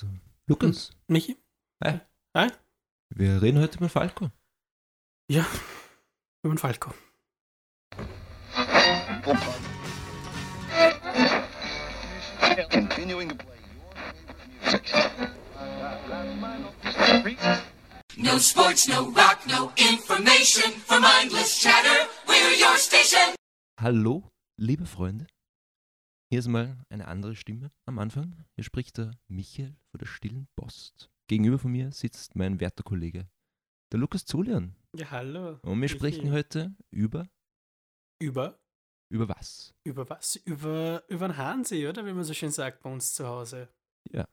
Also, Lukas, Michi? Hi. Hi? wir reden heute über Falco. Ja, über den Falco. Continuing to play your favorite music. No sports, no rock, no information for mindless chatter. We're your station. Hallo, liebe Freunde. Hier ist mal eine andere Stimme am Anfang. Hier spricht der Michael von der stillen Post. Gegenüber von mir sitzt mein werter Kollege, der Lukas Zulian. Ja, hallo. Und wir sprechen heute über, Über? über was? Über was? Über, über den Hahnsee, oder? Wie man so schön sagt bei uns zu Hause. Ja.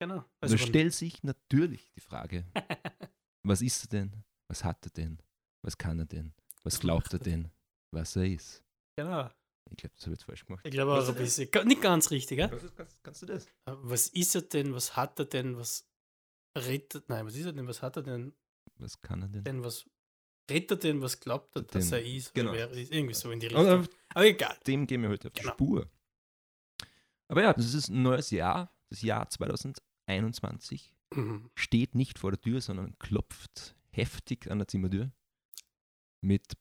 Genau. Da über- stellt sich natürlich die Frage, was ist er denn? Was hat er denn? Was kann er denn? Was glaubt er denn? Was er ist? genau. Ich glaube, das habe ich jetzt falsch gemacht. Ich glaube auch ein bisschen. Nicht ganz richtig, ja? Was ist, kannst, kannst du das? Was ist er denn? Was hat er denn? Was rettet. Nein, was ist er denn? Was hat er denn? Was kann er denn? denn was rettet denn? Was glaubt er, dass Den- er ist? genau. Wer er ist? Irgendwie so in die Aber Richtung. Aber egal. dem gehen wir heute auf die Genau. Spur. Aber ja, das ist ein neues Jahr. Das Jahr 2021 Mhm. steht nicht vor der Tür, sondern klopft heftig an der Zimmertür. Mit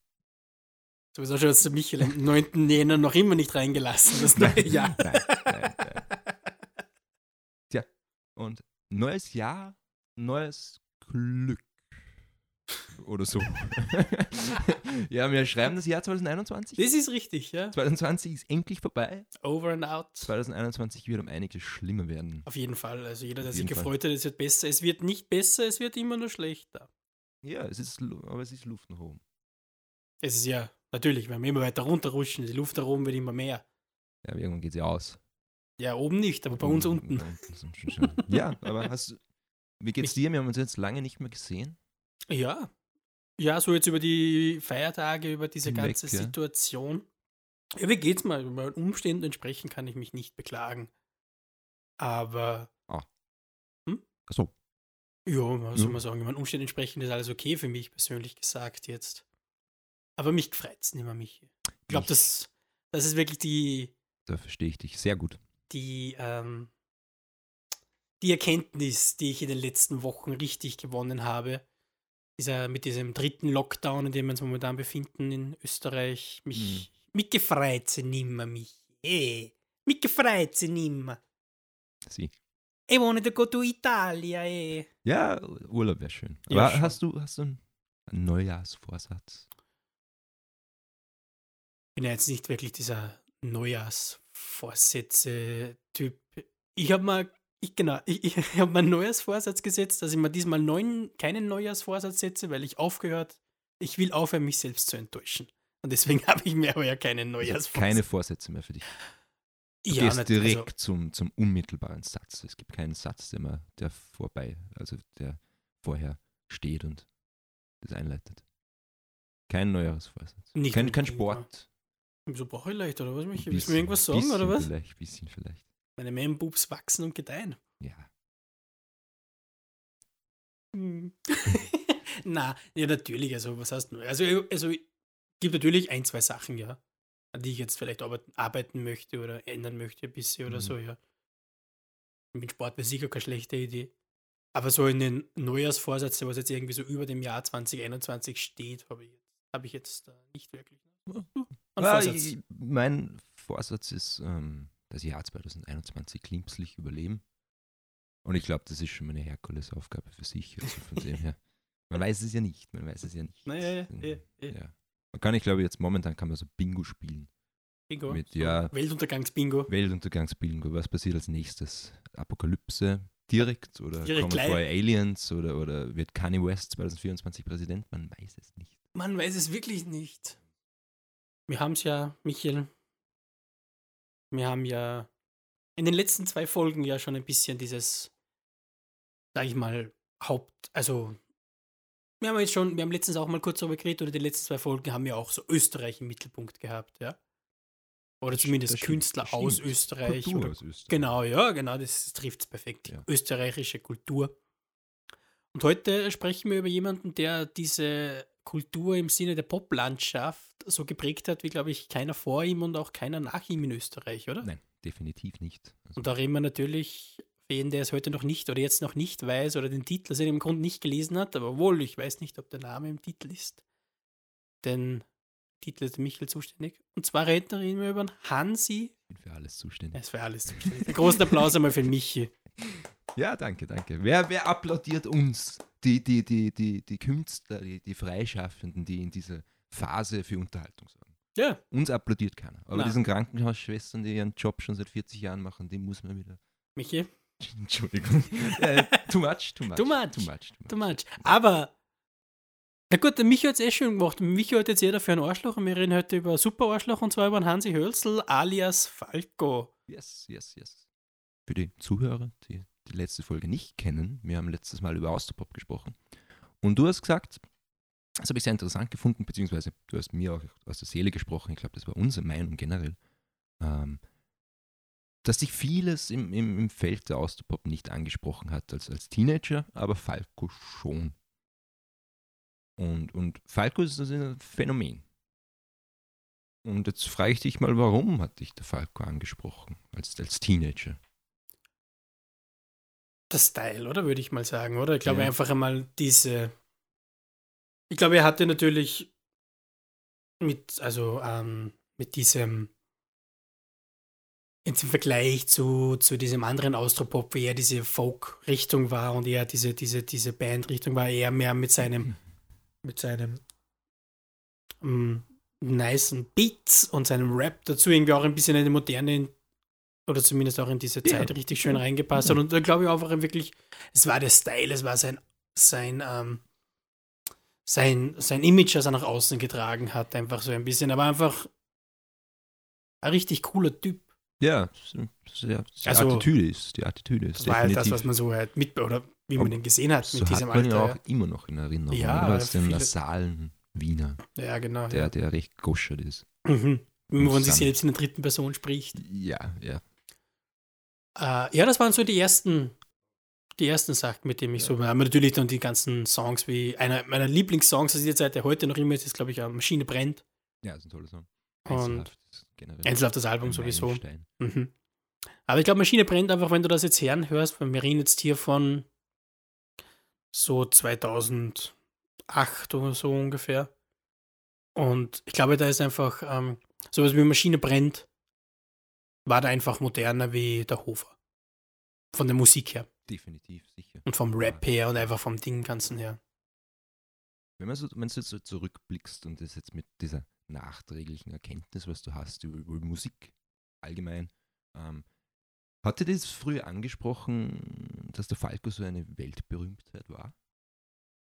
Sowieso schon jetzt der Michael am 9. Jänner noch immer nicht reingelassen. Das neue Jahr. Nein, nein, nein. Tja, und neues Jahr, neues Glück. Oder so. ja, wir schreiben das Jahr 2021. Das ist richtig, ja. 2020 ist endlich vorbei. Over and out. 2021 wird um einiges schlimmer werden. Auf jeden Fall. Also jeder, der sich jeden Fall. gefreut hat, es wird besser. Es wird nicht besser, es wird immer nur schlechter. Ja, es ist, aber es ist Luft nach oben. Es ist ja, natürlich, wenn wir immer weiter runterrutschen, die Luft da oben wird immer mehr. Ja, aber irgendwann geht sie aus. Ja, oben nicht, aber bei uns Mm, unten. unten ja, aber hast du, wie geht's dir? Wir haben uns jetzt lange nicht mehr gesehen. Ja. Ja, so jetzt über die Feiertage, über diese Hinweg, ganze ja. Situation. Ja, wie geht's mal? Bei den Umständen entsprechend kann ich mich nicht beklagen. Aber Achso, ja, was Ja. soll man sagen? Ich meine, Umständen entsprechend ist alles okay für mich persönlich gesagt jetzt. Aber mich freut's nicht mehr, mich. Ich glaube, das, das ist wirklich die, da verstehe ich dich sehr gut. die, ähm, die Erkenntnis, die ich in den letzten Wochen richtig gewonnen habe. Dieser, mit diesem dritten Lockdown, in dem wir uns momentan befinden in Österreich. Mich, mich gefreut sie nimmer, mich. Eh, mich gefreut sie nimmer. Sie. Ich wanna to go to Italia, eh. Ja, Urlaub wäre schön. Ja, Aber schon. hast du, hast du einen Neujahrsvorsatz? Bin ja jetzt nicht wirklich dieser Neujahrsvorsätze-Typ. Ich habe mal, ich, genau, ich, ich habe mal einen Neujahrsvorsatz gesetzt, dass ich mir diesmal neuen, keinen Neujahrsvorsatz setze, weil ich aufgehört, ich will aufhören, mich selbst zu enttäuschen. Und deswegen habe ich mir aber ja keinen Also Neujahrsvorsatz. keine Vorsätze mehr für dich. Du ja, gehst nat- direkt Also, zum, zum unmittelbaren Satz. Es gibt keinen Satz, der, mal, der vorbei, also der vorher steht und das einleitet. Kein Neujahrsvorsatz. Nicht kein, kein Sport. So brauche ich leicht, oder was? Willst du mir irgendwas sagen, bisschen oder was? Vielleicht, bisschen vielleicht. Meine Man-Boobs wachsen und gedeihen. Ja. Hm. Na, ja, natürlich. Also, was heißt neu? Also, also gibt natürlich ein, zwei Sachen, ja, an die ich jetzt vielleicht arbeiten, arbeiten möchte oder ändern möchte, ein bisschen oder Mhm. so, ja. Mit Sport wäre sicher keine schlechte Idee. Aber so in den Neujahrsvorsätze, was jetzt irgendwie so über dem Jahr 2021 steht, habe ich, jetzt- hab ich jetzt äh, nicht wirklich. Vorsatz. ich, mein Vorsatz ist, ähm, das Jahr 2021 glimpflich überleben. Und ich glaube, das ist schon meine Herkulesaufgabe für sich. Also von dem her. Man weiß es ja nicht. Man weiß es ja nicht. Naja, ja, Ähm, ja, ja. ja. Man kann, ich glaube, jetzt momentan kann man so Bingo spielen. Bingo. Mit, ja. Weltuntergangs-Bingo. Weltuntergangsbingo. Was passiert als nächstes? Apokalypse direkt oder Direkt kommen vorher Aliens oder, oder wird Kanye West 2024 Präsident? Man weiß es nicht. Man weiß es wirklich nicht. Wir haben es ja, Michael, wir haben ja in den letzten zwei Folgen ja schon ein bisschen dieses, sag ich mal, Haupt, also wir haben jetzt schon, wir haben letztens auch mal kurz darüber geredet, oder die letzten zwei Folgen haben ja auch so Österreich im Mittelpunkt gehabt, ja. Oder Das zumindest stimmt, Künstler das aus stimmt. Österreich. Kultur Oder, aus Österreich. Genau, ja, genau, das trifft es perfekt. Ja. österreichische Kultur. Und heute sprechen wir über jemanden, der diese Kultur im Sinne der Poplandschaft so geprägt hat, wie, glaube ich, keiner vor ihm und auch keiner nach ihm in Österreich, oder? Nein, definitiv nicht. Also, Und da reden wir natürlich für jeden, der es heute noch nicht oder jetzt noch nicht weiß oder den Titel aus irgendeinem Grund nicht gelesen hat, aber wohl, ich weiß nicht, ob der Name im Titel ist. Denn Titel ist Michael zuständig. Und zwar reden wir über Hansi. Ich bin für alles zuständig. Er ist für alles zuständig. Einen großen Applaus einmal für Michi. Ja, danke, danke. Wer, wer applaudiert uns? Die, die, die, die, die Künstler, die, die Freischaffenden, die in dieser Phase für Unterhaltung sorgen. Ja, Uns applaudiert keiner. Aber Nein. diesen Krankenhausschwestern, die ihren Job schon seit 40 Jahren machen, die muss man wieder. Michi, Entschuldigung. äh, too much, too much. Too much. Too much, too much. Aber, na gut, der Michi hat es eh schön gemacht. Michi hat jetzt jeder für einen Arschloch und wir reden heute über super Arschloch und zwar über den Hansi Hölzl alias Falco. Yes, yes, yes. Für die Zuhörer, die die letzte Folge nicht kennen, wir haben letztes Mal über Austropop gesprochen. Und du hast gesagt, das habe ich sehr interessant gefunden, beziehungsweise du hast mir auch aus der Seele gesprochen, ich glaube, das war unsere Meinung generell, ähm, dass sich vieles im, im, im Feld der Austropop nicht angesprochen hat als, als Teenager, aber Falco schon. Und, und Falco ist also ein Phänomen. Und jetzt frage ich dich mal, warum hat dich der Falco angesprochen als, als Teenager? Der Style, oder würde ich mal sagen, oder? Ich glaube Ja. einfach einmal diese. Ich glaube, er hatte natürlich mit, also ähm, mit diesem jetzt im Vergleich zu, zu diesem anderen Austropop, wie er diese Folk-Richtung war und er diese, diese, diese Band-Richtung war, eher mehr mit seinem, mit seinem ähm, nicen Beats und seinem Rap dazu irgendwie auch ein bisschen in die moderne oder zumindest auch in diese Ja. Zeit richtig schön reingepasst hat. Und da glaube ich auch einfach wirklich, es war der Style, es war sein, sein, ähm, sein, sein Image, das er nach außen getragen hat, einfach so ein bisschen. Aber einfach ein richtig cooler Typ. Ja, sehr, die Also- Attitüde ist, die Attitüde ist Das war halt das, was man so halt mit, oder wie man Aber den gesehen hat so mit hat diesem man ihn Alter. auch immer noch in Erinnerung. Ja, oder? als den nasalen Wiener, ja. ja, genau. der, ja. der recht goschert ist. Mhm. Wenn man sich selbst in der dritten Person spricht. Ja, ja. Äh, ja, das waren so die ersten, die ersten Sachen, mit denen ich so war. Aber natürlich dann die ganzen Songs, wie einer meiner Lieblingssongs aus dieser Zeit, der heute noch immer ist, ist, glaube ich, äh, Maschine brennt. Ja, ist ein toller Song. Und Einzelhaft ist generell Einzelhaft das Album sowieso. Mhm. Aber ich glaube, Maschine brennt einfach, wenn du das jetzt hören hörst, weil wir reden jetzt hier von so 2008 oder so ungefähr. Und ich glaube, da ist einfach ähm, sowas wie Maschine brennt, war da einfach moderner wie der Hofer. Von der Musik her Definitiv, sicher. und vom Rap her und einfach vom Ding Ganzen her. Wenn man so, wenn du so zurückblickst und das jetzt mit dieser nachträglichen Erkenntnis, was du hast über, über Musik allgemein, ähm, hat dir das früher angesprochen, dass der Falco so eine Weltberühmtheit war?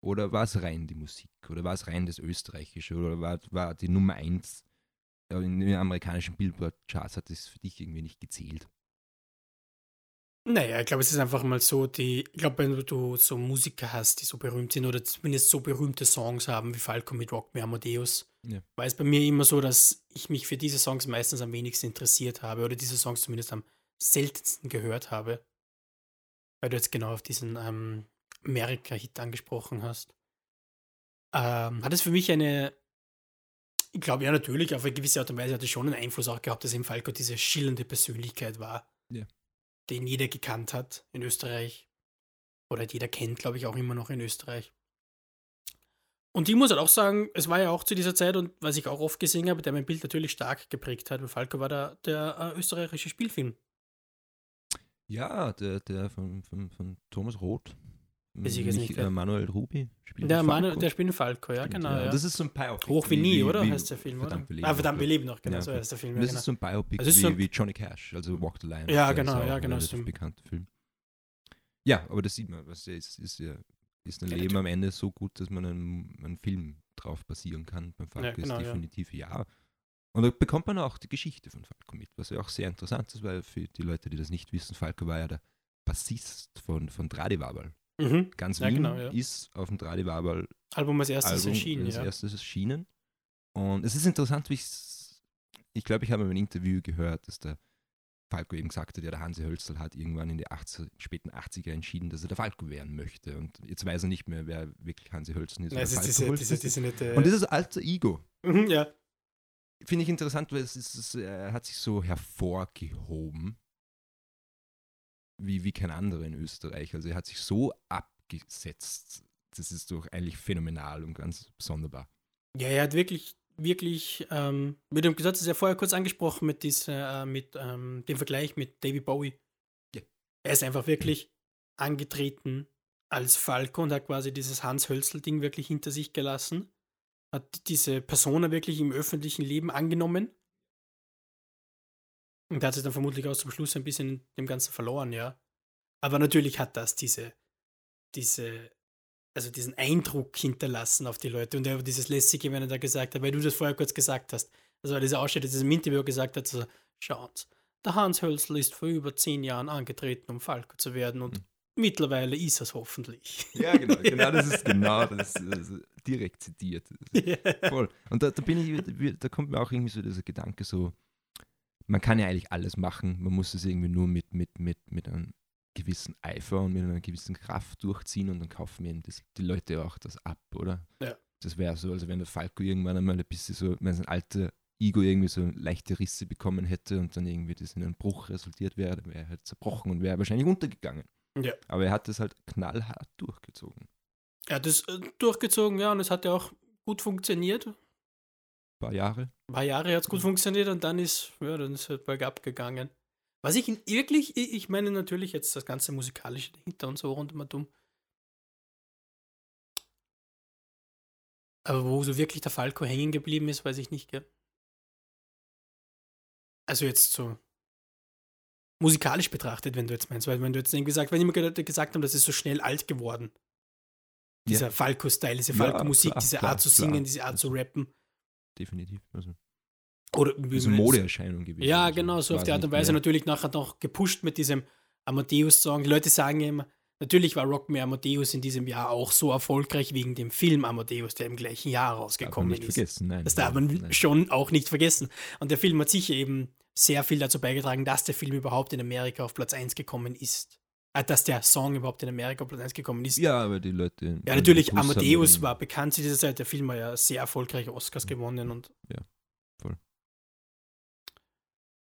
Oder war es rein die Musik? Oder war es rein das Österreichische? Oder war, war die Nummer eins in den amerikanischen Billboard-Charts, hat das für dich irgendwie nicht gezählt? Naja, ich glaube, es ist einfach mal so, die, ich glaube, wenn du so Musiker hast, die so berühmt sind oder zumindest so berühmte Songs haben wie Falco mit Rock Me Amadeus, Ja. war es bei mir immer so, dass ich mich für diese Songs meistens am wenigsten interessiert habe oder diese Songs zumindest am seltensten gehört habe. Weil du jetzt genau auf diesen ähm, Amerika-Hit angesprochen hast. Ähm, hat es für mich eine, ich glaube ja natürlich, auf eine gewisse Art und Weise hat es schon einen Einfluss auch gehabt, dass eben Falco diese schillernde Persönlichkeit war Ja. den jeder gekannt hat in Österreich. Oder jeder kennt, glaube ich, auch immer noch in Österreich. Und ich muss halt auch sagen, es war ja auch zu dieser Zeit und was ich auch oft gesehen habe, der mein Bild natürlich stark geprägt hat, weil Falco war der, der äh, österreichische Spielfilm. Ja, der, der von, von, von Thomas Roth. Weiß ich jetzt nicht, äh, Manuel Rubi spielt Der, den Falco. der spielt in Falco, ja, genau. Ja. Das ist so ein Biopic. Hoch wie nie, oder? heißt der Film, verdammt, oder? ah, noch, verdammt, wir leben noch, genau, Ja, so heißt der Film. Das Ja, genau. ist so ein Biopic Also ist wie, so ein- wie Johnny Cash, also Walk the Line. Ja, genau, ist ja, ein genau, relativ stimmt. bekannter Film. Ja, aber das sieht man, was ist, ist, ja, ist ein Ja, Leben am Ende so gut, dass man einen, einen Film drauf basieren kann. Beim Falco Ja, genau, ist ja. definitiv ja. Und da bekommt man auch die Geschichte von Falco mit, was ja auch sehr interessant ist, weil für die Leute, die das nicht wissen, Falco war ja der Bassist von, von Tradiwabal. Mhm. Ganz Ja, Wien genau, ja. ist auf dem Tradiwabal Album als erstes Album erschienen, als ja. erstes erschienen. Und es ist interessant, wie ich ich glaube, ich habe in einem Interview gehört, dass der Falco eben gesagt hat, ja, der Hansi Hölzl hat irgendwann in den 80, späten 80er entschieden, dass er der Falco werden möchte. Und jetzt weiß er nicht mehr, wer wirklich Hansi Hölzl ist. Nein, es ist diese, diese, ist. diese nette. Und dieses alter Ego Mhm, ja. finde ich interessant, weil es ist, es, er hat sich so hervorgehoben. Wie, wie kein anderer in Österreich. Also er hat sich so abgesetzt. Das ist doch eigentlich phänomenal und ganz sonderbar. Ja, er hat wirklich, wirklich, ähm, mit dem Gesetz ist ja vorher kurz angesprochen mit, dieser, äh, mit ähm, dem Vergleich mit David Bowie. Ja. Er ist einfach wirklich angetreten als Falco und hat quasi dieses Hans-Hölzl-Ding wirklich hinter sich gelassen. Hat diese Persona wirklich im öffentlichen Leben angenommen. Und hat sich dann vermutlich auch zum Schluss ein bisschen in dem Ganzen verloren, ja. Aber natürlich hat das diese, diese, also diesen Eindruck hinterlassen auf die Leute. Und er, dieses Lässige, wenn er da gesagt hat, weil du das vorher kurz gesagt hast, war dieser Ausschnitt, das im Interview gesagt hat, so, schaut, der Hans Hölzl ist vor über zehn Jahren angetreten, um Falco zu werden und Hm. mittlerweile ist es hoffentlich. Ja, genau, genau, das ist genau das, also direkt zitiert. Voll. Und da, da bin ich, da kommt mir auch irgendwie so dieser Gedanke so, man kann ja eigentlich alles machen, man muss es irgendwie nur mit, mit, mit, mit einem gewissen Eifer und mit einer gewissen Kraft durchziehen und dann kaufen mir das, die Leute auch das ab, oder? Ja. Das wäre so, also wenn der Falco irgendwann einmal ein bisschen so, wenn sein alter Ego irgendwie so leichte Risse bekommen hätte und dann irgendwie das in einen Bruch resultiert wäre, dann wäre er halt zerbrochen und wäre wahrscheinlich untergegangen. Ja. Aber er hat das halt knallhart durchgezogen. Er hat das äh, durchgezogen, ja, und es hat ja auch gut funktioniert. Ein Ein paar Jahre. paar Jahre hat es gut funktioniert und dann ist, ja, dann ist es bergab gegangen. Was ich wirklich, ich meine natürlich jetzt das ganze musikalische dahinter und so rund um und um. Aber wo so wirklich der Falco hängen geblieben ist, weiß ich nicht, gell? Also jetzt so musikalisch betrachtet, wenn du jetzt meinst, weil wenn du jetzt irgendwie gesagt, wenn immer gesagt haben, das ist so schnell alt geworden. Dieser Ja. Falco-Style, diese Ja, Falco-Musik, klar, diese klar, Art zu klar. singen, diese Art zu rappen. Definitiv. Also, Oder wie jetzt- Modeerscheinung gewesen. Ja, Also, genau, so auf die Art und Weise mehr- natürlich nachher noch gepusht mit diesem Amadeus-Song. Die Leute sagen immer, natürlich war Rock Me Amadeus in diesem Jahr auch so erfolgreich wegen dem Film Amadeus, der im gleichen Jahr rausgekommen nicht ist. vergessen, nein. Das darf man Nein. schon auch nicht vergessen. Und der Film hat sicher eben sehr viel dazu beigetragen, dass der Film überhaupt in Amerika auf Platz 1 gekommen ist. Äh, dass der Song überhaupt in Amerika Platz 1 gekommen ist. Ja, aber die Leute. Ja, natürlich, Amadeus war bekannt zu dieser Zeit. Der Film war ja sehr erfolgreich, Oscars gewonnen und. Ja, voll.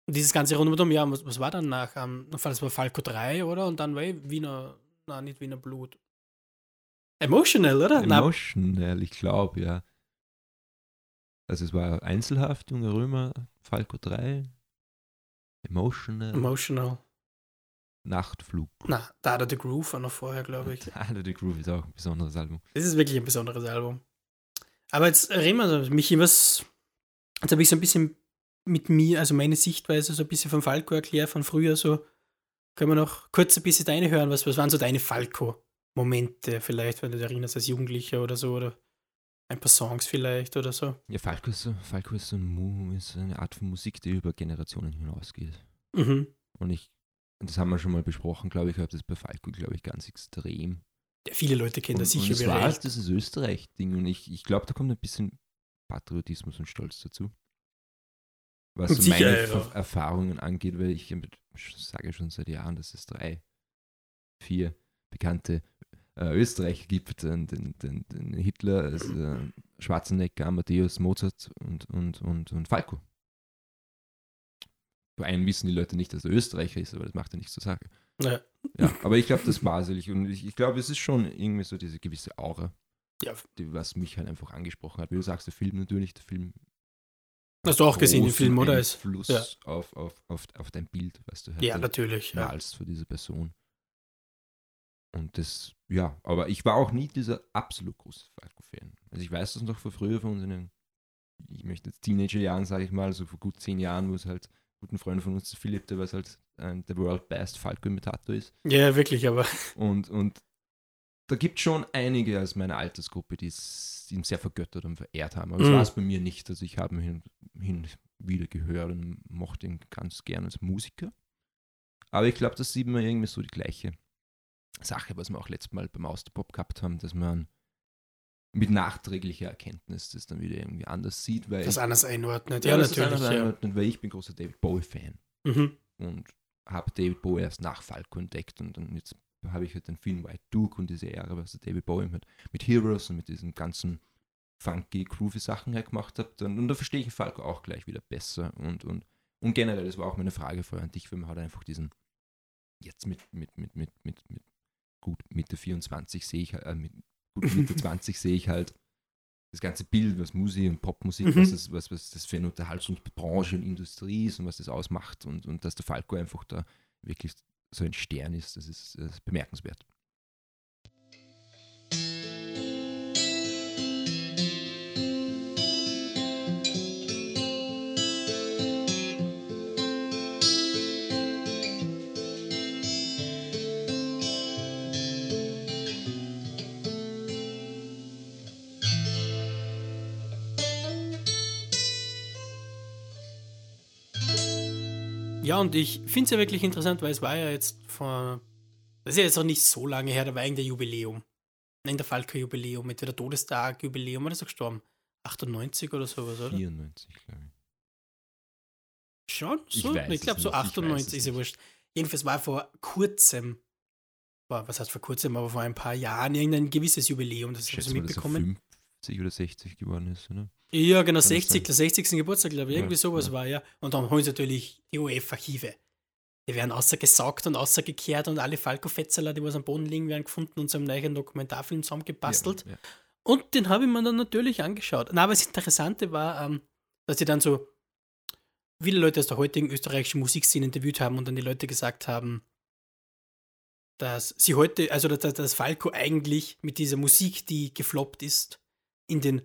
Und dieses ganze Rundum, ja, was, was war dann nach? Ähm, das war Falco 3, oder? Und dann war eh Wiener, na, nicht Wiener Blut. Emotional, oder? Na, Emotional, ich glaube, ja. Also es war Einzelhaft, Junge Römer, Falco 3, Emotional, emotional. Nachtflug. Na, da hat er The Groove war noch vorher, glaube ich. Tyler the Groove ist auch ein besonderes Album. Das ist wirklich ein besonderes Album. Aber jetzt reden wir, so, Michi, was. Jetzt habe ich so ein bisschen mit mir, also meine Sichtweise, so ein bisschen von Falco erklärt, von früher so. Können wir noch kurz ein bisschen deine hören? Was, was waren so deine Falco-Momente, vielleicht, wenn du dich erinnerst, als Jugendlicher oder so? Oder ein paar Songs vielleicht oder so? Ja, Falco ist so, Falco ist so ein ist eine Art von Musik, die über Generationen hinausgeht. Mhm. Und ich, das haben wir schon mal besprochen, glaube ich, habe das bei Falco, glaube ich, ganz extrem. Ja, viele Leute kennen das und, sicher und es wie war halt dieses Österreich-Ding und ich, ich glaube, da kommt ein bisschen Patriotismus und Stolz dazu. Was Und so sicher, meine ja. Erfahrungen angeht, weil ich sage schon seit Jahren, dass es drei, vier bekannte äh, Österreicher gibt, den, den, den, den Hitler, also, äh, Schwarzenegger, Amadeus, Mozart und, und, und, und Falco. Bei einem wissen die Leute nicht, dass er Österreicher ist, aber das macht er nicht zur Sache. Ja. Ja, aber ich glaube, das war es. Und ich, ich glaube, es ist schon irgendwie so diese gewisse Aura, Ja. die, was mich halt einfach angesprochen hat. Wie du sagst, der Film natürlich, der Film. Hast du auch gesehen, den Film, oder? Einfluss ja. auf, auf, auf, auf dein Bild, was du halt Ja, natürlich. Ja. malst für diese Person. Und das, ja, aber ich war auch nie dieser absolut große Falco-Fan. Also ich weiß das noch von früher, von unseren, ich möchte jetzt Teenager-Jahren, sage ich mal, so vor gut zehn Jahren, wo es halt guten Freund von uns, Philipp, der was halt ein, der World Best Falco-Imitator ist. ja, wirklich, aber Und, und da gibt es schon einige aus meiner Altersgruppe, die ihn sehr vergöttert und verehrt haben. Aber das Mhm. war es bei mir nicht. Also ich habe ihn hin, hin wieder gehört und mochte ihn ganz gern als Musiker. Aber ich glaube, das sieht man irgendwie so die gleiche Sache, was wir auch letztes Mal beim Austerpop gehabt haben, dass man mit nachträglicher Erkenntnis das dann wieder irgendwie anders sieht, weil das anders einordnet. Ja, Ja, das natürlich. anders Ja. einordnen, weil ich bin großer David Bowie-Fan Mhm. und habe David Bowie erst nach Falco entdeckt und dann jetzt habe ich halt den Film White Duke und diese Ära, was der David Bowie mit, mit Heroes und mit diesen ganzen funky, groovy Sachen halt gemacht hat. Dann, und da verstehe ich Falco auch gleich wieder besser und, und, und generell, das war auch meine Frage vorher an dich, weil man hat einfach diesen jetzt mit, mit, mit, mit, mit, mit gut Mitte 24 sehe ich, äh, mit gut Mitte 20 sehe ich halt das ganze Bild, was Musik und Popmusik, Mhm. was, das, was, was das für eine Unterhaltungsbranche und Industrie ist und was das ausmacht und, und dass der Falco einfach da wirklich so ein Stern ist, das ist, das ist bemerkenswert. Ja, und ich finde es ja wirklich interessant, weil es war ja jetzt vor. Das ist ja jetzt noch nicht so lange her, da war irgendein Jubiläum. Nein, der Falco-Jubiläum, entweder Todestag-Jubiläum oder ist er gestorben? 98 oder sowas, oder? 94, glaube ich. Schon? Ich So? Ich, es glaube so nicht, ich weiß 98 es ist ja wurscht. Jedenfalls war vor kurzem, war, was heißt vor kurzem, aber vor ein paar Jahren irgendein gewisses Jubiläum, das Ich habe ich schätze mal, dass er mitbekommen. 50 oder 60 geworden ist, oder? Ja, genau, das 60, sein? der 60. Geburtstag, glaube ich, Ja, irgendwie sowas ja. war, ja. Und dann holen sie natürlich die OF-Archive. Die werden außergesaugt und außergekehrt und alle Falco-Fetzeler, die was am Boden liegen, werden gefunden und zu einem neuen Dokumentarfilm zusammengebastelt. Ja, ja. Und den habe ich mir dann natürlich angeschaut. Na, aber das Interessante war, ähm, dass sie dann so viele Leute aus der heutigen österreichischen Musikszene interviewt haben und dann die Leute gesagt haben, dass sie heute, also dass, dass Falco eigentlich mit dieser Musik, die gefloppt ist, in den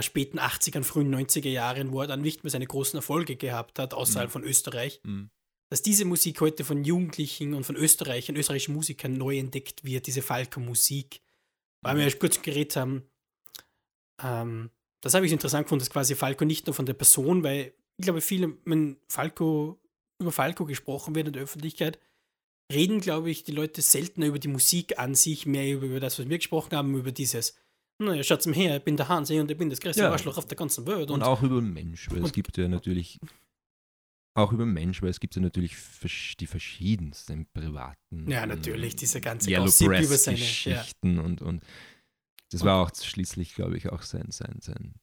späten 80ern, frühen 90er Jahren, wo er dann nicht mehr seine großen Erfolge gehabt hat, außerhalb Mhm. von Österreich, Mhm. dass diese Musik heute von Jugendlichen und von Österreichern, österreichischen Musikern neu entdeckt wird, diese Falco-Musik. Weil wir ja kurz geredet haben, ähm, das habe ich interessant gefunden, dass quasi Falco nicht nur von der Person, weil ich glaube, viele, wenn Falco über Falco gesprochen wird in der Öffentlichkeit, reden, glaube ich, die Leute seltener über die Musik an sich, mehr über, über das, was wir gesprochen haben, über dieses, naja, schaut's mir her, ich bin der Hansi und ich bin das größte Ja. Arschloch auf der ganzen Welt. Und, auch über Mensch, weil es und- gibt ja natürlich auch über Mensch, weil es gibt ja natürlich die verschiedensten privaten Ja, natürlich, diese ganze Yellow Gossip über seine- ja. Geschichten und, und das war auch schließlich, glaube ich, auch sein, sein, sein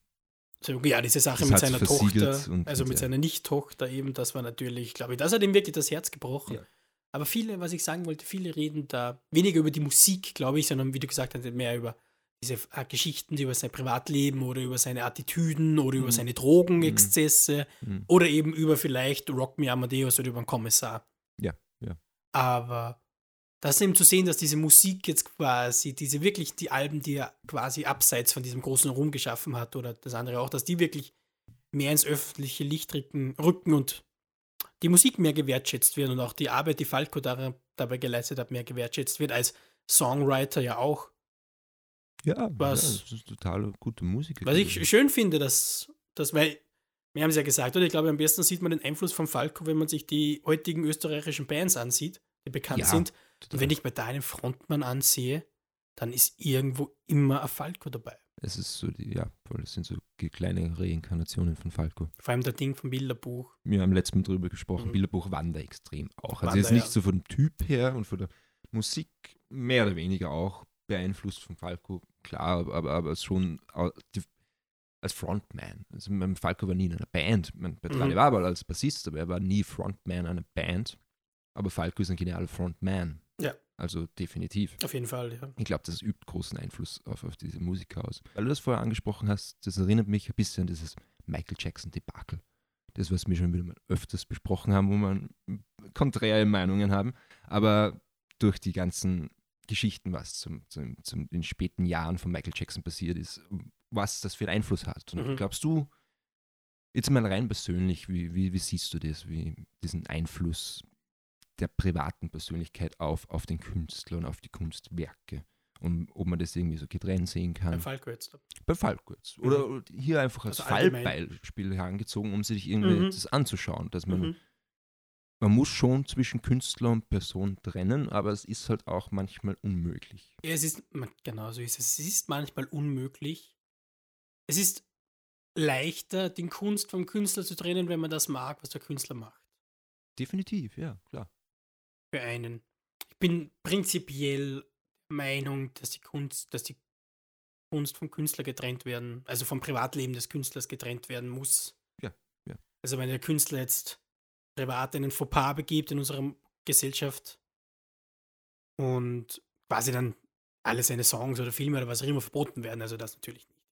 ja, diese Sache mit seiner Tochter, und- also und mit ja. seiner Nicht-Tochter eben, das war natürlich, glaube ich, das hat ihm wirklich das Herz gebrochen. Ja. Aber viele, was ich sagen wollte, viele reden da weniger über die Musik, glaube ich, sondern wie du gesagt hast, mehr über diese äh, Geschichten über sein Privatleben oder über seine Attitüden oder über Mhm. seine Drogenexzesse Mhm. oder eben über vielleicht Rock Me Amadeus oder über den Kommissar. Ja, ja. Aber das eben zu sehen, dass diese Musik jetzt quasi, diese wirklich die Alben, die er quasi abseits von diesem großen Ruhm geschaffen hat oder das andere auch, dass die wirklich mehr ins öffentliche Licht rücken, rücken und die Musik mehr gewertschätzt wird und auch die Arbeit, die Falco da, dabei geleistet hat, mehr gewertschätzt wird, als Songwriter ja auch. Ja, Was- ja, das ist total gute Musiker. Was ich schön finde, dass, dass weil, wir haben es ja gesagt, oder ich glaube, am besten sieht man den Einfluss von Falco, wenn man sich die heutigen österreichischen Bands ansieht, die bekannt Ja, sind. Total. Und wenn ich mir da einen Frontmann ansehe, dann ist irgendwo immer ein Falco dabei. es ist so, die, ja, voll, das sind so kleine Reinkarnationen von Falco. Vor allem der Ding vom Bilderbuch. Wir haben letztes Mal drüber gesprochen, Mhm. Bilderbuch Wander extrem auch. Also Wander, jetzt nicht ja. so von dem Typ her und von der Musik mehr oder weniger auch beeinflusst von Falco, klar, aber, aber, schon als Frontman. Also mein Falco war nie in einer Band. Mein Petrani Mhm. war aber als Bassist, aber er war nie Frontman einer Band. Aber Falco ist ein genialer Frontman. Ja. Also definitiv. Auf jeden Fall, ja. Ich glaube, das übt großen Einfluss auf, auf diese Musiker aus. Weil du das vorher angesprochen hast, das erinnert mich ein bisschen an dieses Michael Jackson-Debakel. Das, was wir schon wieder mal öfters besprochen haben, wo wir konträre Meinungen haben. Aber durch die ganzen Geschichten, was zum, zum, zum, in den späten Jahren von Michael Jackson passiert ist, was das für einen Einfluss hat. Und Mhm. glaubst du, jetzt mal rein persönlich, wie, wie, wie siehst du das, wie diesen Einfluss der privaten Persönlichkeit auf, auf den Künstler und auf die Kunstwerke? Und ob man das irgendwie so getrennt sehen kann. Bei Falco jetzt. Bei Falco jetzt. Oder hier einfach als Also. Fallbeispiel herangezogen, um sich irgendwie Mhm. das anzuschauen. Dass man, Mhm. Man muss schon zwischen Künstler und Person trennen, aber es ist halt auch manchmal unmöglich. Ja, es ist, genau so ist es. Es ist manchmal unmöglich. Es ist leichter, den Kunst vom Künstler zu trennen, wenn man das mag, was der Künstler macht. Definitiv, ja, klar. Für einen. Ich bin prinzipiell der Meinung, dass die Kunst, dass die Kunst vom Künstler getrennt werden, also vom Privatleben des Künstlers getrennt werden muss. Ja, ja. Also wenn der Künstler jetzt privat einen Fauxpas begibt in unserer Gesellschaft, und quasi dann alle seine Songs oder Filme oder was auch immer verboten werden. Also das natürlich nicht.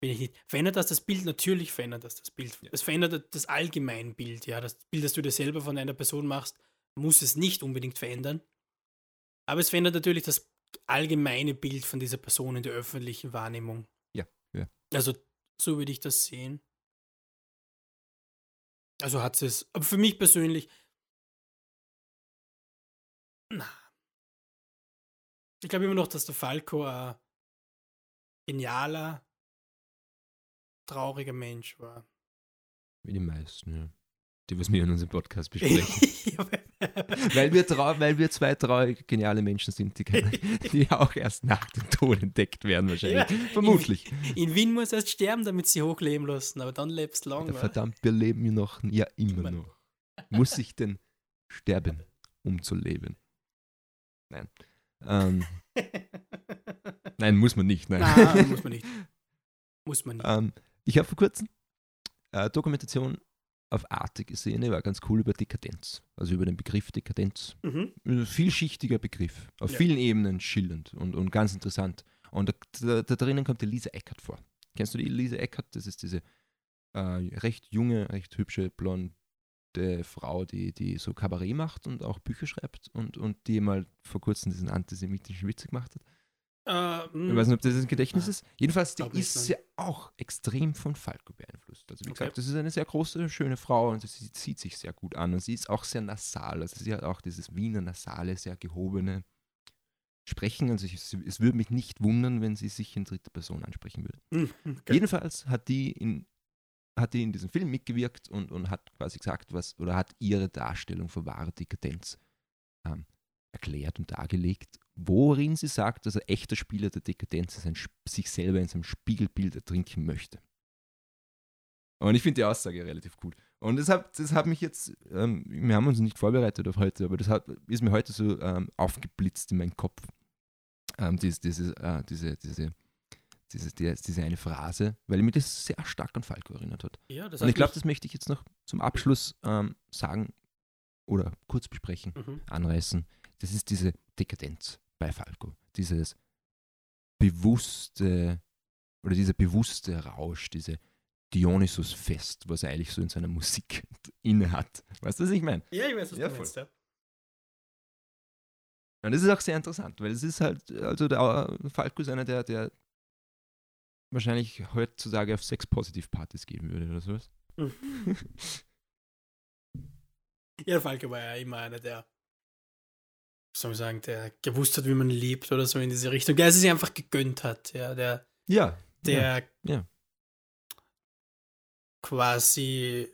Bin ich nicht. Verändert das das Bild? Natürlich verändert das das Bild. Es verändert das Allgemeinbild, ja. Das Bild, das du dir selber von einer Person machst, muss es nicht unbedingt verändern. Aber es verändert natürlich das allgemeine Bild von dieser Person in der öffentlichen Wahrnehmung. Ja, ja. Also so würde ich das sehen. Also hat es, aber für mich persönlich, na. Ich glaube immer noch, dass der Falco ein genialer, trauriger Mensch war. Wie die meisten, ja. Die, was wir in unserem Podcast besprechen. Weil, wir weil wir zwei traurige, geniale Menschen sind, die, keine, die auch erst nach dem Tod entdeckt werden, wahrscheinlich. Ja. Vermutlich. In Wien muss erst sterben, damit sie hochleben lassen, aber dann lebst du lang. Ja, wa? verdammt, wir leben ja noch, ja immer Immer. noch. Muss ich denn sterben, um zu leben? Nein. Ähm, nein, muss man nicht. Nein. Nein, muss man nicht. Muss man nicht. ähm, ich habe vor kurzem äh, Dokumentation auf Arte gesehen, die war ganz cool über Dekadenz. Also über den Begriff Dekadenz. Mhm. Ein vielschichtiger Begriff, auf Ja. vielen Ebenen schillernd und, und ganz interessant. Und da, da, da drinnen kommt die Lisa Eckert vor. Kennst du die Lisa Eckert? Das ist diese äh, recht junge, recht hübsche, blonde Frau, die, die so Kabarett macht und auch Bücher schreibt und, und die mal vor kurzem diesen antisemitischen Witz gemacht hat. Äh, Ich weiß nicht, ob das ein Gedächtnis Ah. ist. Jedenfalls, die ist ja auch extrem von Falco beeinflusst. Also wie Okay. gesagt, das ist eine sehr große, schöne Frau und sie zieht sich sehr gut an und sie ist auch sehr nasal. Also sie hat auch dieses Wiener nasale, sehr gehobene Sprechen. Also ich, es würde mich nicht wundern, wenn sie sich in dritter Person ansprechen würde. Mhm, okay. Jedenfalls hat die in hat die in diesem Film mitgewirkt und, und hat quasi gesagt, was, oder hat ihre Darstellung von wahrer Dekadenz ähm, erklärt und dargelegt, worin sie sagt, dass ein echter Spieler der Dekadenz ist, ein, Sp- sich selber in seinem Spiegelbild ertrinken möchte. Und ich finde die Aussage relativ cool. Und das hat, das hat mich jetzt, ähm, wir haben uns nicht vorbereitet auf heute, aber das hat, ist mir heute so ähm, aufgeblitzt in meinen Kopf. Ähm, dies, dieses, äh, diese, diese, diese, die, diese eine Phrase, weil mich das sehr stark an Falco erinnert hat. ja, das Und ich glaube, das möchte ich jetzt noch zum Abschluss ähm, sagen oder kurz besprechen, Mhm. anreißen. Das ist diese Dekadenz bei Falco. Dieses bewusste oder dieser bewusste Rausch, diese Dionysus-Fest, was er eigentlich so in seiner Musik inne hat. Weißt du, was ich meine? Ja, ich weiß, was Ja, du voll. meinst, ja. Und das ist auch sehr interessant, weil es ist halt, also der äh, Falco ist einer, der, der wahrscheinlich heutzutage auf Sex-Positiv-Partys gehen würde oder sowas. Ja, Falke war ja immer einer, der, soll man sagen, der gewusst hat, wie man lebt oder so in diese Richtung. Der es sich einfach gegönnt hat, ja, der, Ja, der ja. quasi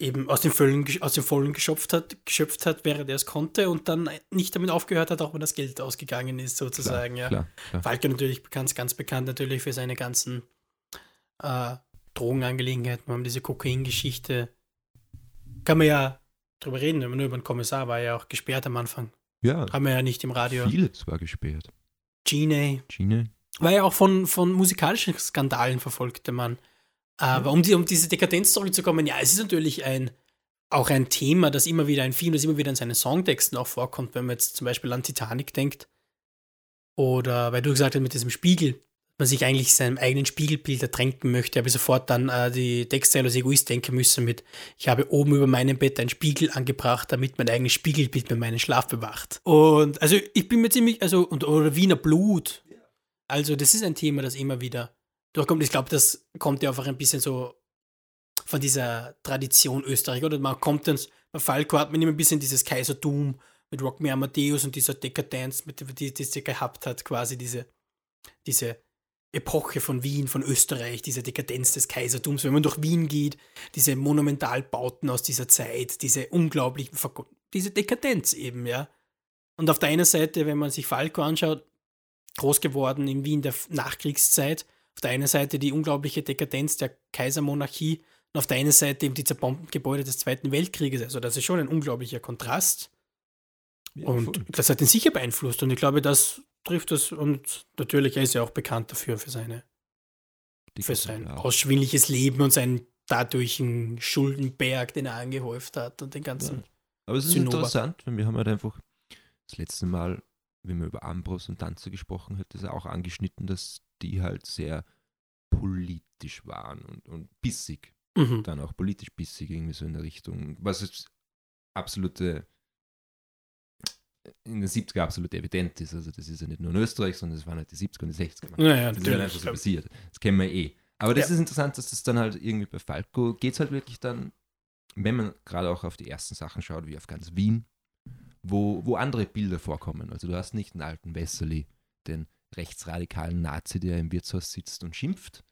eben aus den Vollen, aus den Vollen geschöpft hat, geschöpft hat, während er es konnte und dann nicht damit aufgehört hat, auch wenn das Geld ausgegangen ist, sozusagen, ja. Klar, klar. Falke natürlich ganz, ganz bekannt natürlich für seine ganzen äh, Drogenangelegenheiten. Wir haben diese Kokain-Geschichte. Kann man ja drüber reden, wenn man nur über den Kommissar war, ja auch gesperrt am Anfang. Ja, Haben wir ja nicht im Radio. vieles war gesperrt. Gene Gine, war ja auch von, von musikalischen Skandalen verfolgt, der Mann. Aber um, die, um diese Dekadenz zurückzukommen, ja, es ist natürlich ein, auch ein Thema, das immer wieder, ein Film, das immer wieder in seinen Songtexten auch vorkommt, wenn man jetzt zum Beispiel an Titanic denkt. Oder, weil du gesagt hast, mit diesem Spiegel, man sich eigentlich seinem eigenen Spiegelbild ertränken möchte, habe ich sofort dann äh, die Textzeile als Egoist denken müssen mit, ich habe oben über meinem Bett einen Spiegel angebracht, damit mein eigenes Spiegelbild mir meinen Schlaf bewacht. Und also ich bin mir ziemlich, also, und, oder Wiener Blut. Also das ist ein Thema, das immer wieder durchkommt. Ich glaube, das kommt ja einfach ein bisschen so von dieser Tradition Österreich, oder? Man kommt dann, bei Falco hat man immer ein bisschen dieses Kaisertum mit Rock Me Amadeus und dieser Dekadenz, mit die, die sie gehabt hat, quasi diese, diese Epoche von Wien, von Österreich, diese Dekadenz des Kaisertums, wenn man durch Wien geht, diese Monumentalbauten aus dieser Zeit, diese unglaublichen, Vergo- diese Dekadenz eben, ja. Und auf der einen Seite, wenn man sich Falco anschaut, groß geworden in Wien der Nachkriegszeit, auf der einen Seite die unglaubliche Dekadenz der Kaisermonarchie und auf der einen Seite eben die zerbombten Gebäude des Zweiten Weltkrieges. Also das ist schon ein unglaublicher Kontrast. Ja, und voll. das hat ihn sicher beeinflusst. Und ich glaube, das trifft das. Und natürlich, er ist ja auch bekannt dafür, für, seine, Die für sein Dank auch. ausschwindliches Leben und seinen dadurch einen Schuldenberg, den er angehäuft hat und den ganzen. Aber es ist Zinnober. interessant, weil wir haben halt einfach das letzte Mal, wenn wir über Ambros und Danzer gesprochen hat, das auch angeschnitten, dass die halt sehr politisch waren und, und bissig, Mhm. dann auch politisch bissig, irgendwie so in der Richtung, was jetzt absolute in den 70er absolut evident ist. Also das ist ja nicht nur in Österreich, sondern das waren halt die 70er und die 60er. Man. Naja, Das ist halt einfach so passiert. Das kennen wir eh. Aber das Ja. ist interessant, dass das dann halt irgendwie bei Falco geht es halt wirklich dann, wenn man gerade auch auf die ersten Sachen schaut, wie auf ganz Wien, wo, wo andere Bilder vorkommen. Also du hast nicht den alten Wesserli, den rechtsradikalen Nazi, der im Wirtshaus sitzt und schimpft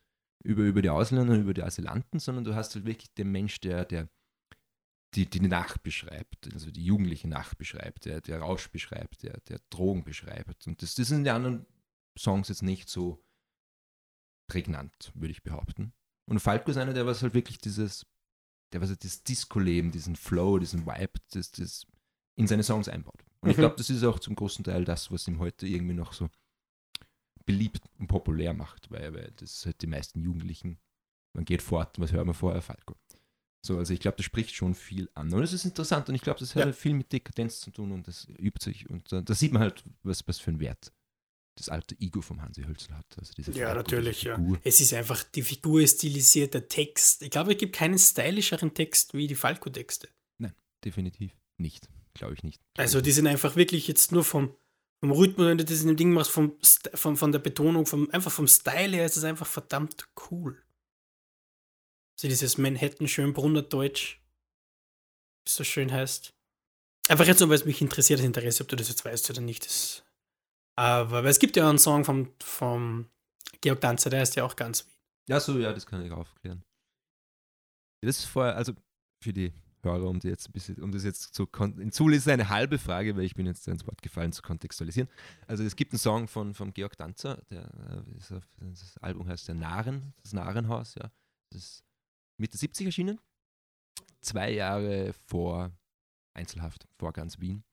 über, über die Ausländer, über die Asylanten, sondern du hast halt wirklich den Mensch, der, der die, die Nacht beschreibt, also die jugendliche Nacht beschreibt, der, der Rausch beschreibt, der, der Drogen beschreibt. Und das, das ist in den anderen Songs jetzt nicht so prägnant, würde ich behaupten. Und Falco ist einer, der was halt wirklich dieses, der was halt dieses Disco-Leben, diesen Flow, diesen Vibe, das, das in seine Songs einbaut. Und ich Mhm. glaube, das ist auch zum großen Teil das, was ihm heute irgendwie noch so beliebt und populär macht, weil, weil das halt die meisten Jugendlichen, man geht fort, was hört man vorher, Falco. So, also ich glaube, das spricht schon viel an. Und es ist interessant und ich glaube, das hat Ja. halt viel mit Dekadenz zu tun und das übt sich und da, da sieht man halt, was, was für einen Wert das alte Ego vom Hansi Hölzl hat. Also diese Ja, natürlich, ja. Es ist einfach, die Figur ist stilisiert, der Text. Ich glaube, es gibt keinen stylischeren Text wie die Falco-Texte. Definitiv nicht. Glaube ich nicht. Glaub Also die sind einfach wirklich jetzt nur vom, vom Rhythmus, wenn du das in dem Ding machst, vom, von, von der Betonung, vom, einfach vom Style her ist es einfach verdammt cool. Also dieses Manhattan-Schönbrunner Deutsch, wie es so schön heißt. Einfach jetzt nur, weil es mich interessiert, das Interesse, ob du das jetzt weißt oder nicht. Das, aber weil es gibt ja einen Song vom, vom Georg Danzer, der heißt ja auch ganz wie. Ja, so, ja, das kann ich aufklären. Das ist vorher, also für die Hörer, um, jetzt bisschen, um das jetzt zu in Zul ist eine halbe Frage, weil ich bin jetzt ins Wort gefallen, zu kontextualisieren. Also es gibt einen Song von, von Georg Danzer, der äh, das Album heißt der Narren, das Narrenhaus, ja. Das Mitte 70 erschienen. Zwei Jahre vor Einzelhaft, vor ganz Wien.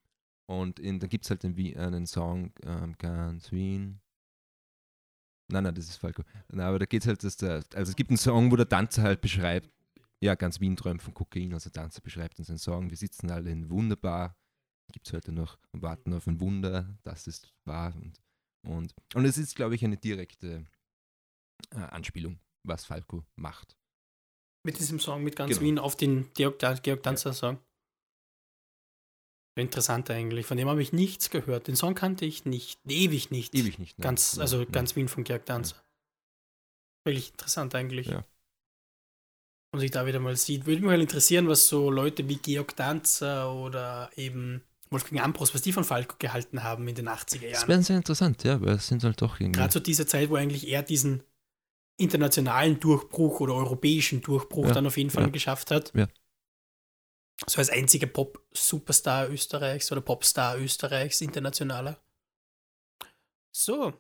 Und in, dann gibt es halt den, Wie- einen Song, ähm, ganz Wien. Nein, nein, das ist Falco. Na, aber da geht es halt, dass der, also es gibt einen Song, wo der Tanzer halt beschreibt, ja, ganz Wien träumt von Kokain, also der Tanzer beschreibt in seinem Song, wir sitzen alle in Wunderbar, gibt es heute noch und warten auf ein Wunder, das ist wahr. Und, und, und es ist, glaube ich, eine direkte äh, Anspielung, was Falco macht. Mit diesem Song mit ganz Genau. Wien auf den Georg, Georg Danzer Song. Interessant eigentlich. Von dem habe ich nichts gehört. Den Song kannte ich nicht. Ewig nicht. Ewig nicht. nein. Ganz, also nein. ganz Wien von Georg Danzer. Wirklich interessant eigentlich. Ja. Und sich da wieder mal sieht. Würde mich mal interessieren, was so Leute wie Georg Danzer oder eben Wolfgang Ambros, was die von Falco gehalten haben in den 80er Das Jahren. wäre sehr interessant, ja, weil es sind halt doch irgendwie. Gerade zu dieser Zeit, wo eigentlich er diesen internationalen Durchbruch oder europäischen Durchbruch Ja, dann auf jeden Fall ja. geschafft hat. Ja. So als einziger Pop-Superstar Österreichs oder Popstar Österreichs, internationaler. So.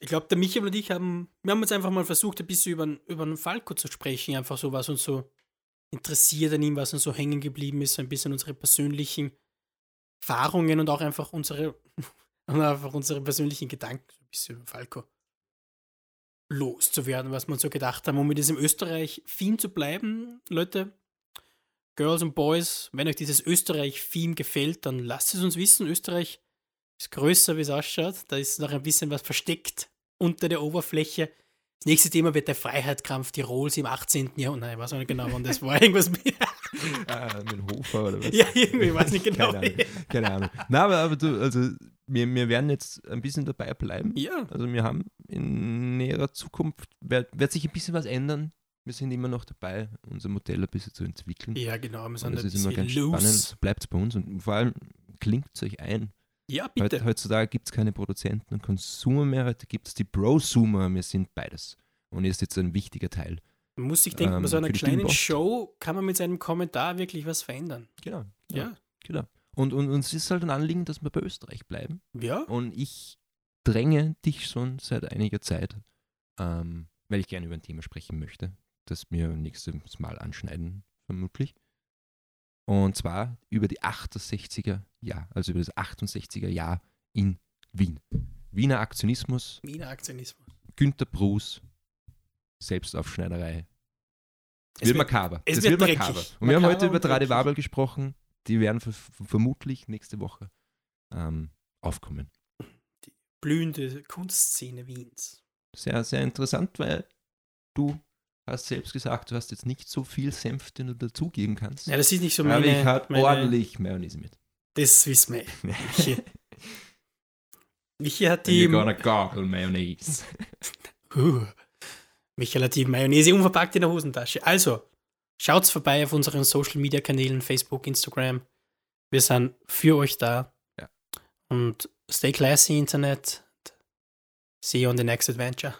Ich glaube, der Michael und ich haben, wir haben jetzt einfach mal versucht, ein bisschen über, über den Falco zu sprechen, einfach so, was uns so interessiert an ihm, was uns so hängen geblieben ist, so ein bisschen unsere persönlichen Erfahrungen und auch einfach unsere, einfach unsere persönlichen Gedanken, so ein bisschen über Falco loszuwerden, was wir uns so gedacht haben, um mit diesem Österreich-Theme zu bleiben. Leute, Girls und Boys, wenn euch dieses Österreich-Theme gefällt, dann lasst es uns wissen. Österreich ist größer, wie es ausschaut. Da ist noch ein bisschen was versteckt unter der Oberfläche. Das nächste Thema wird der Freiheitskampf Tirols im 18. Jahrhundert. Nein, ich weiß auch nicht genau, wann das war. Irgendwas mit, ah, mit Hofer oder was? ja, irgendwie, ich weiß nicht genau. Keine Ahnung. Keine Ahnung. Na, aber, aber du, also wir, wir werden jetzt ein bisschen dabei bleiben. Ja, Also wir haben in näherer Zukunft, wird, wird sich ein bisschen was ändern. Wir sind immer noch dabei, unser Modell ein bisschen zu entwickeln. ja, genau. Wir und sind das ein ist immer ganz loose. spannend. Bleibt es bei uns und vor allem klingt es euch ein. Ja, bitte. heutzutage gibt es keine Produzenten und Konsumer mehr, heute gibt es die Prosumer. Wir sind beides. Und ihr ist jetzt ein wichtiger Teil. Man muss sich denken, ähm, bei so einer für die kleinen. Show kann man mit seinem Kommentar wirklich was verändern. Genau. Ja. Genau. Und, und uns ist halt ein Anliegen, dass wir bei Österreich bleiben. Ja. Und ich dränge dich schon seit einiger Zeit, ähm, weil ich gerne über ein Thema sprechen möchte, das wir nächstes Mal anschneiden, vermutlich. Und zwar über die 68er Jahr, also über das 68er Jahr in Wien. Wiener Aktionismus, Wiener Aktionismus. Günter Bruß, Selbstaufschneiderei. Es wird wird- makaber. es Es wird wird makaber. Und wir haben Makaber heute über Trade. Wabel gesprochen. Die werden ver vermutlich nächste Woche ähm, aufkommen. Blühende Kunstszene Wiens. Sehr, sehr interessant, weil du hast selbst gesagt, du hast jetzt nicht so viel Senf, den du dazugeben kannst. Ja, das ist nicht so Aber meine. ich hatte meine ordentlich Mayonnaise mit. Das wissen wir. Michi. Michi hat And die. you're gonna gargle Mayonnaise. Uh, Michael hat die Mayonnaise unverpackt in der Hosentasche. Also, schaut's vorbei auf unseren Social Media Kanälen, Facebook, Instagram. Wir sind für euch da. Und stay classy, Internet. See you on the next adventure.